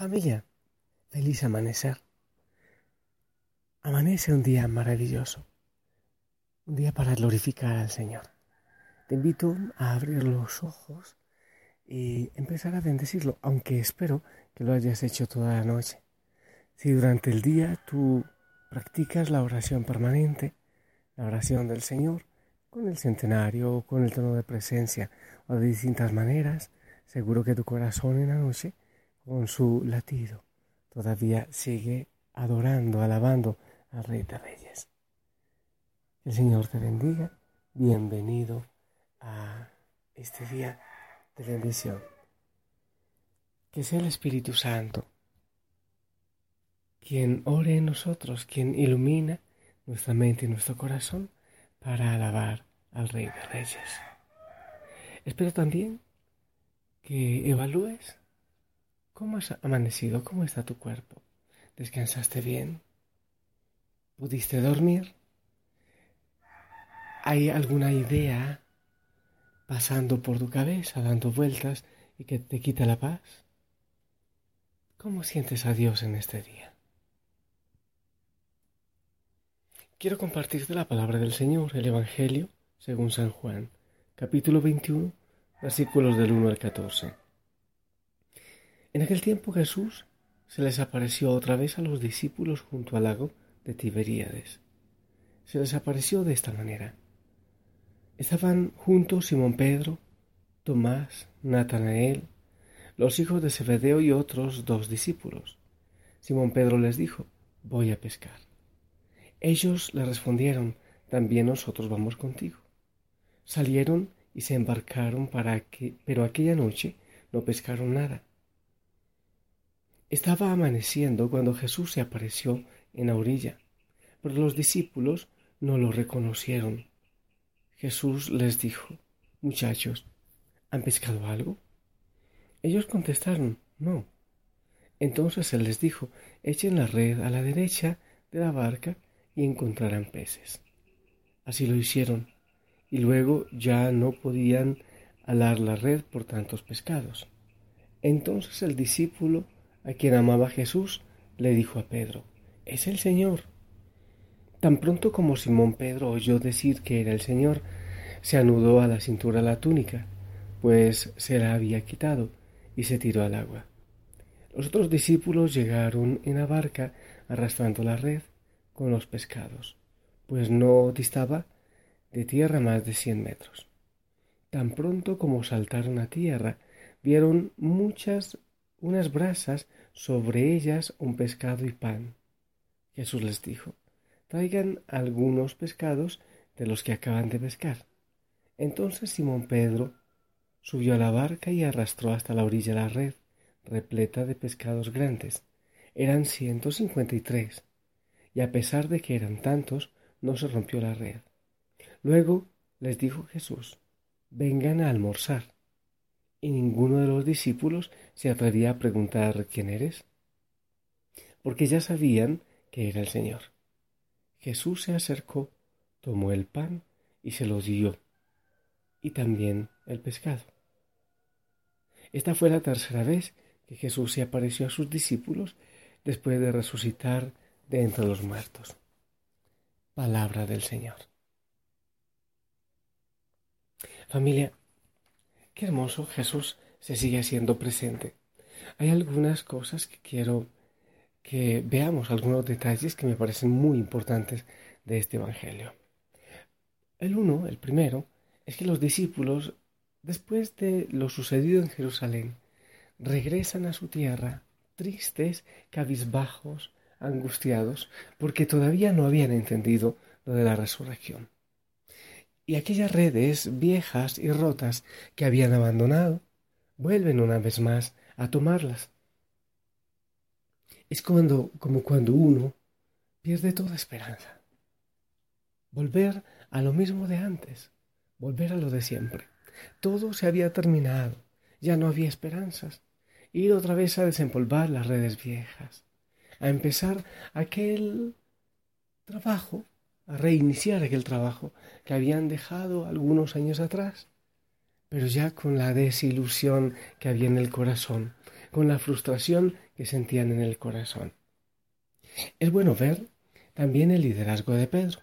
Familia, feliz amanecer. Amanece un día maravilloso, un día para glorificar al Señor. Te invito a abrir los ojos y empezar a bendecirlo, aunque espero que lo hayas hecho toda la noche. Si durante el día tú practicas la oración permanente, la oración del Señor, con el centenario, con el tono de presencia o de distintas maneras, seguro que tu corazón en la noche con su latido, todavía sigue adorando, alabando al Rey de Reyes. El Señor te bendiga. Bienvenido a este día de bendición. Que sea el Espíritu Santo quien ore en nosotros, quien ilumina nuestra mente y nuestro corazón para alabar al Rey de Reyes. Espero también que evalúes ¿Cómo has amanecido? ¿Cómo está tu cuerpo? ¿Descansaste bien? ¿Pudiste dormir? ¿Hay alguna idea pasando por tu cabeza, dando vueltas y que te quita la paz? ¿Cómo sientes a Dios en este día? Quiero compartirte la palabra del Señor, el Evangelio según San Juan, capítulo 21, versículos del 1 al 14. En aquel tiempo Jesús se les apareció otra vez a los discípulos junto al lago de Tiberíades. Se les apareció de esta manera. Estaban juntos Simón Pedro, Tomás, Natanael, los hijos de Zebedeo y otros dos discípulos. Simón Pedro les dijo, voy a pescar. Ellos le respondieron, también nosotros vamos contigo. Salieron y se embarcaron para que, pero aquella noche no pescaron nada. Estaba amaneciendo cuando Jesús se apareció en la orilla, pero los discípulos no lo reconocieron. Jesús les dijo, Muchachos, ¿han pescado algo? Ellos contestaron, No. Entonces él les dijo, Echen la red a la derecha de la barca y encontrarán peces. Así lo hicieron, y luego ya no podían alar la red por tantos pescados. Entonces el discípulo a quien amaba Jesús, le dijo a Pedro, es el Señor. Tan pronto como Simón Pedro oyó decir que era el Señor, se anudó a la cintura la túnica, pues se la había quitado, y se tiró al agua. Los otros discípulos llegaron en la barca arrastrando la red con los pescados, pues no distaba de tierra más de cien metros. Tan pronto como saltaron a tierra, vieron muchas unas brasas, sobre ellas un pescado y pan. Jesús les dijo, traigan algunos pescados de los que acaban de pescar. Entonces Simón Pedro subió a la barca y arrastró hasta la orilla la red, repleta de pescados grandes. Eran ciento cincuenta y tres, y a pesar de que eran tantos, no se rompió la red. Luego les dijo Jesús, vengan a almorzar y ninguno de los discípulos se atrevía a preguntar quién eres, porque ya sabían que era el Señor. Jesús se acercó, tomó el pan y se lo dio, y también el pescado. Esta fue la tercera vez que Jesús se apareció a sus discípulos después de resucitar de entre los muertos. Palabra del Señor. Familia, Qué hermoso Jesús se sigue haciendo presente. Hay algunas cosas que quiero que veamos, algunos detalles que me parecen muy importantes de este Evangelio. El uno, el primero, es que los discípulos, después de lo sucedido en Jerusalén, regresan a su tierra tristes, cabizbajos, angustiados, porque todavía no habían entendido lo de la resurrección y aquellas redes viejas y rotas que habían abandonado vuelven una vez más a tomarlas. Es cuando, como cuando uno pierde toda esperanza. Volver a lo mismo de antes, volver a lo de siempre. Todo se había terminado, ya no había esperanzas. Ir otra vez a desempolvar las redes viejas, a empezar aquel trabajo, a reiniciar aquel trabajo que habían dejado algunos años atrás, pero ya con la desilusión que había en el corazón, con la frustración que sentían en el corazón. Es bueno ver también el liderazgo de Pedro.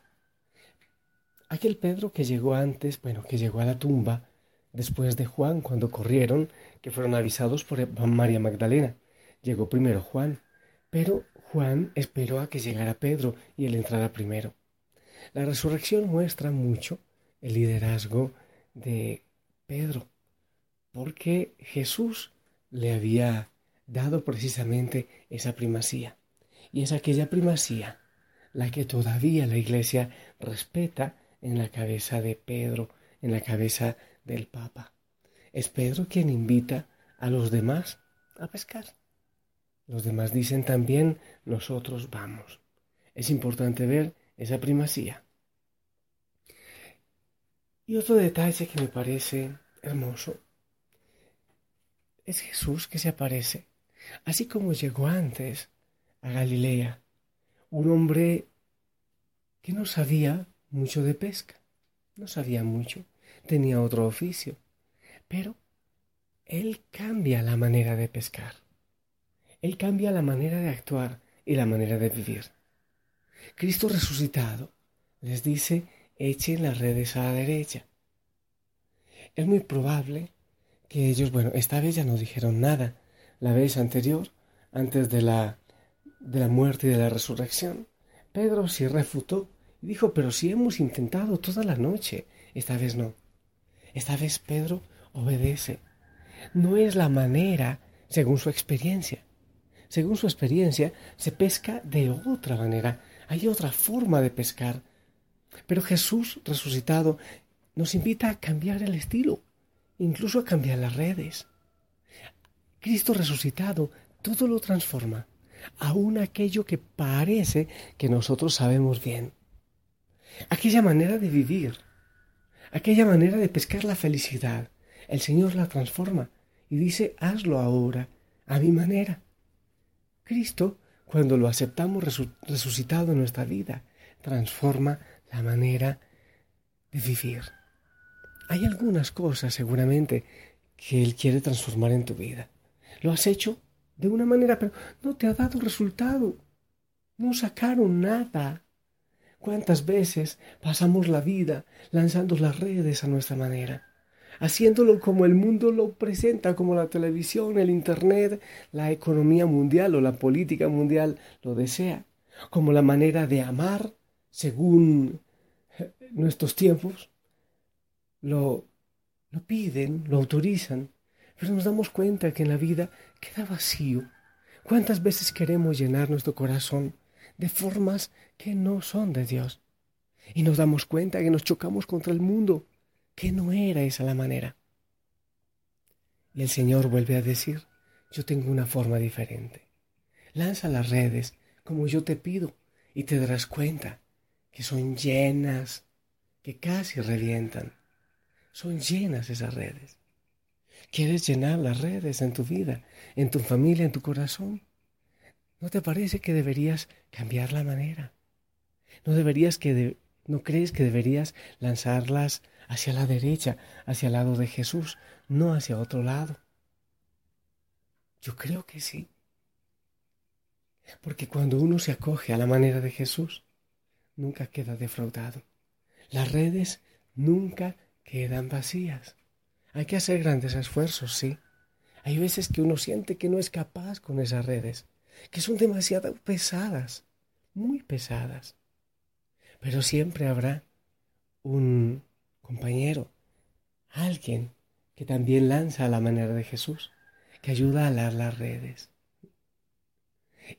Aquel Pedro que llegó antes, bueno, que llegó a la tumba después de Juan, cuando corrieron, que fueron avisados por María Magdalena. Llegó primero Juan, pero Juan esperó a que llegara Pedro y él entrara primero. La resurrección muestra mucho el liderazgo de Pedro, porque Jesús le había dado precisamente esa primacía. Y es aquella primacía la que todavía la Iglesia respeta en la cabeza de Pedro, en la cabeza del Papa. Es Pedro quien invita a los demás a pescar. Los demás dicen también, nosotros vamos. Es importante ver esa primacía. Y otro detalle que me parece hermoso es Jesús que se aparece, así como llegó antes a Galilea, un hombre que no sabía mucho de pesca, no sabía mucho, tenía otro oficio, pero él cambia la manera de pescar. Él cambia la manera de actuar y la manera de vivir. Cristo resucitado les dice, echen las redes a la derecha. Es muy probable que ellos, bueno, esta vez ya no dijeron nada. La vez anterior, antes de la, de la muerte y de la resurrección, Pedro sí refutó y dijo, pero si hemos intentado toda la noche, esta vez no. Esta vez Pedro obedece. No es la manera según su experiencia. Según su experiencia, se pesca de otra manera. Hay otra forma de pescar. Pero Jesús resucitado nos invita a cambiar el estilo, incluso a cambiar las redes. Cristo resucitado todo lo transforma, aun aquello que parece que nosotros sabemos bien. Aquella manera de vivir, aquella manera de pescar la felicidad, el Señor la transforma y dice, hazlo ahora, a mi manera. Cristo, cuando lo aceptamos resucitado en nuestra vida, transforma la manera de vivir. Hay algunas cosas seguramente que Él quiere transformar en tu vida. Lo has hecho de una manera, pero no te ha dado resultado. No sacaron nada. ¿Cuántas veces pasamos la vida lanzando las redes a nuestra manera? Haciéndolo como el mundo lo presenta, como la televisión, el Internet, la economía mundial o la política mundial lo desea, como la manera de amar según nuestros tiempos, lo, lo piden, lo autorizan, pero nos damos cuenta que en la vida queda vacío. ¿Cuántas veces queremos llenar nuestro corazón de formas que no son de Dios? Y nos damos cuenta que nos chocamos contra el mundo que no era esa la manera. Y el Señor vuelve a decir, yo tengo una forma diferente. Lanza las redes como yo te pido y te darás cuenta que son llenas, que casi revientan. Son llenas esas redes. ¿Quieres llenar las redes en tu vida, en tu familia, en tu corazón? ¿No te parece que deberías cambiar la manera? ¿No deberías que ¿No crees que deberías lanzarlas hacia la derecha, hacia el lado de Jesús, no hacia otro lado? Yo creo que sí. Porque cuando uno se acoge a la manera de Jesús, nunca queda defraudado. Las redes nunca quedan vacías. Hay que hacer grandes esfuerzos, sí. Hay veces que uno siente que no es capaz con esas redes, que son demasiado pesadas, muy pesadas. Pero siempre habrá un compañero, alguien que también lanza a la manera de Jesús, que ayuda a alar las redes.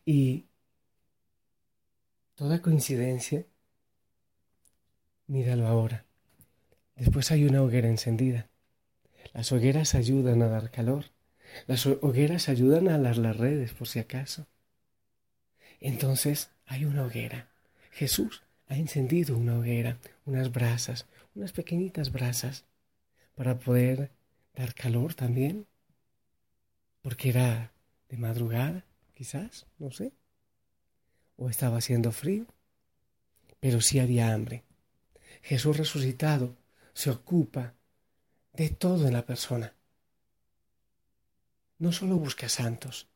Y toda coincidencia, míralo ahora. Después hay una hoguera encendida. Las hogueras ayudan a dar calor. Las hogueras ayudan a alar las redes por si acaso. Entonces hay una hoguera. Jesús ha encendido una hoguera, unas brasas, unas pequeñitas brasas, para poder dar calor también. Porque era de madrugada, quizás, no sé. O estaba haciendo frío, pero sí había hambre. Jesús resucitado se ocupa de todo en la persona. No solo busca santos,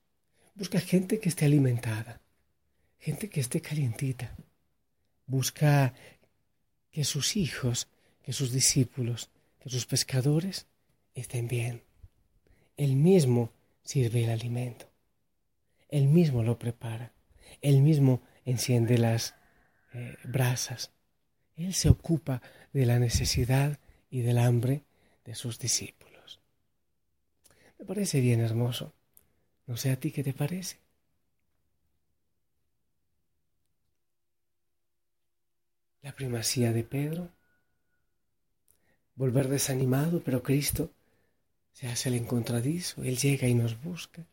busca gente que esté alimentada, gente que esté calientita. Busca que sus hijos, que sus discípulos, que sus pescadores estén bien. Él mismo sirve el alimento. Él mismo lo prepara. Él mismo enciende las eh, brasas. Él se ocupa de la necesidad y del hambre de sus discípulos. Me parece bien hermoso. No sé a ti qué te parece. La primacía de Pedro. Volver desanimado, pero Cristo se hace el encontradizo. Él llega y nos busca.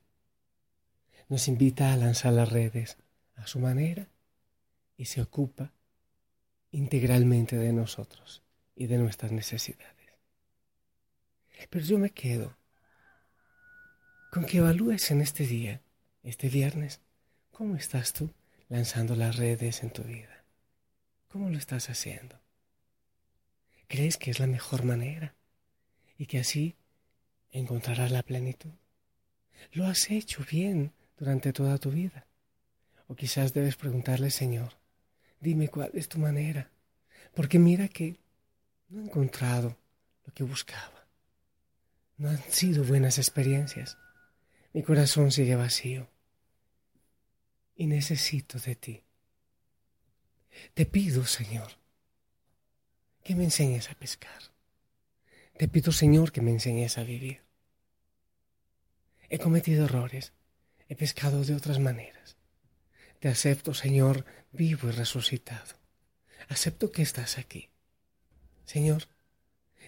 Nos invita a lanzar las redes a su manera y se ocupa integralmente de nosotros y de nuestras necesidades. Pero yo me quedo con que evalúes en este día, este viernes, cómo estás tú lanzando las redes en tu vida. ¿Cómo lo estás haciendo? ¿Crees que es la mejor manera y que así encontrarás la plenitud? ¿Lo has hecho bien durante toda tu vida? O quizás debes preguntarle, Señor, dime cuál es tu manera, porque mira que no he encontrado lo que buscaba. No han sido buenas experiencias. Mi corazón sigue vacío y necesito de ti. Te pido, Señor, que me enseñes a pescar. Te pido, Señor, que me enseñes a vivir. He cometido errores, he pescado de otras maneras. Te acepto, Señor, vivo y resucitado. Acepto que estás aquí. Señor,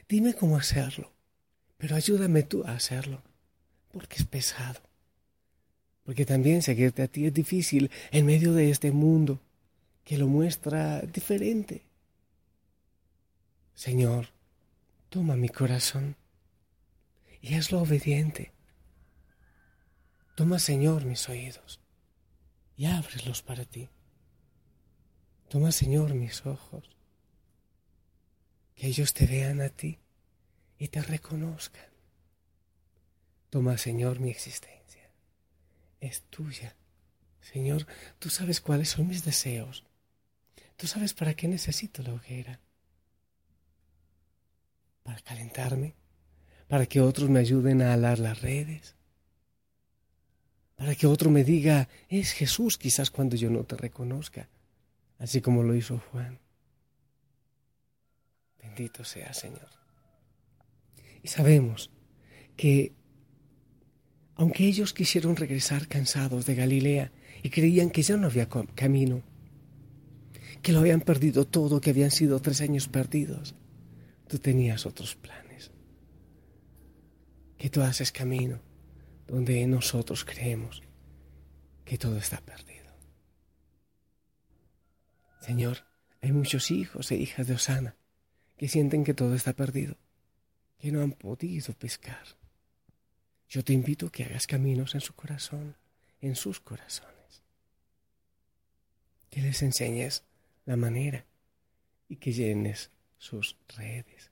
dime cómo hacerlo pero ayúdame tú a hacerlo, porque es pesado. Porque también seguirte a ti es difícil en medio de este mundo que lo muestra diferente. Señor, toma mi corazón y hazlo obediente. Toma, Señor, mis oídos y ábrelos para ti. Toma, Señor, mis ojos, que ellos te vean a ti y te reconozcan. Toma, Señor, mi existencia. Es tuya. Señor, tú sabes cuáles son mis deseos. Tú sabes para qué necesito la hoguera. Para calentarme, para que otros me ayuden a alar las redes, para que otro me diga, es Jesús quizás cuando yo no te reconozca, así como lo hizo Juan. Bendito sea, Señor. Y sabemos que aunque ellos quisieron regresar cansados de Galilea y creían que ya no había camino, que lo habían perdido todo, que habían sido tres años perdidos, tú tenías otros planes. Que tú haces camino donde nosotros creemos que todo está perdido. Señor, hay muchos hijos e hijas de Osana que sienten que todo está perdido que no han podido pescar. Yo te invito a que hagas caminos en su corazón, en sus corazones. Que les enseñes la manera y que llenes sus redes.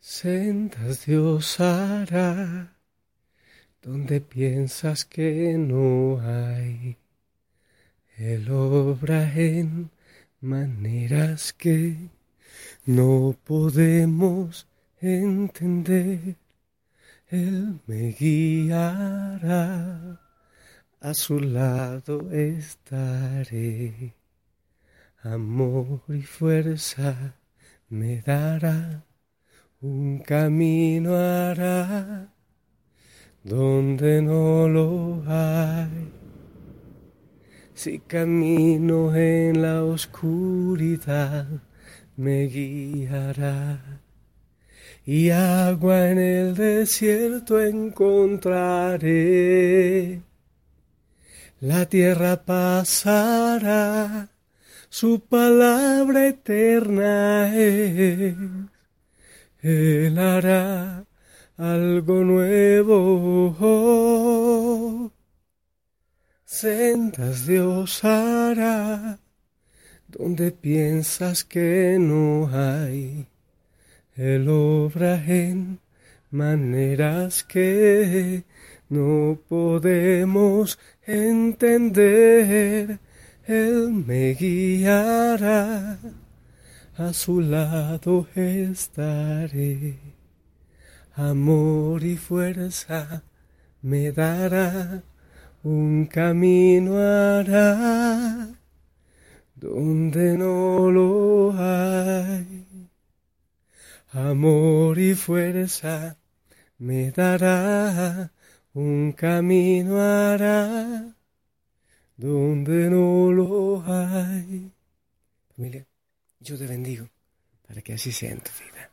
Sendas Dios hará donde piensas que no hay. Él obra en maneras que no podemos entender. Él me guiará, a su lado estaré. Amor y fuerza me dará, un camino hará donde no lo hay. Si camino en la oscuridad, me guiará y agua en el desierto encontraré. La tierra pasará, su palabra eterna es. Él hará algo nuevo. Sentas Dios hará donde piensas que no hay. Él obra en maneras que no podemos entender. Él me guiará, a su lado estaré. Amor y fuerza me dará, un camino hará, donde no lo hay. Amor y fuerza me dará, un camino hará, donde no lo hay. Familia, yo te bendigo para que así sea en tu vida.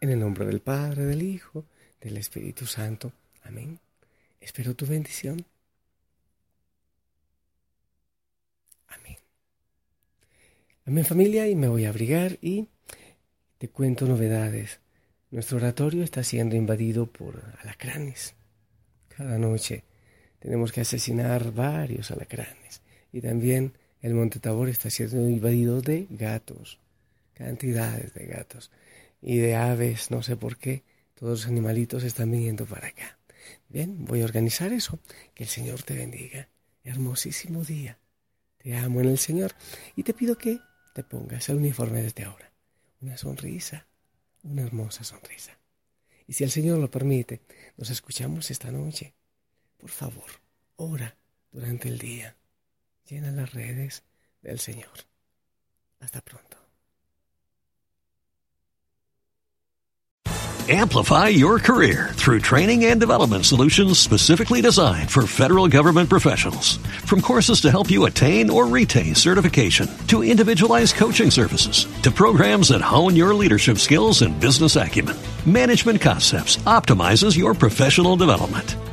En el nombre del Padre, del Hijo, del Espíritu Santo. Amén. Espero tu bendición. Amén. Amén familia y me voy a abrigar y te cuento novedades. Nuestro oratorio está siendo invadido por alacranes. Cada noche tenemos que asesinar varios alacranes. Y también el Monte Tabor está siendo invadido de gatos. Cantidades de gatos. Y de aves, no sé por qué. Todos los animalitos están viniendo para acá. Bien, voy a organizar eso. Que el Señor te bendiga. Hermosísimo día. Te amo en el Señor. Y te pido que te pongas el uniforme desde ahora una sonrisa, una hermosa sonrisa. Y si el Señor lo permite, nos escuchamos esta noche. Por favor, ora durante el día. Llena las redes del Señor. Hasta pronto. Amplify your career through training and development solutions specifically designed for federal government professionals. From courses to help you attain or retain certification, to individualized coaching services, to programs that hone your leadership skills and business acumen, Management Concepts optimizes your professional development.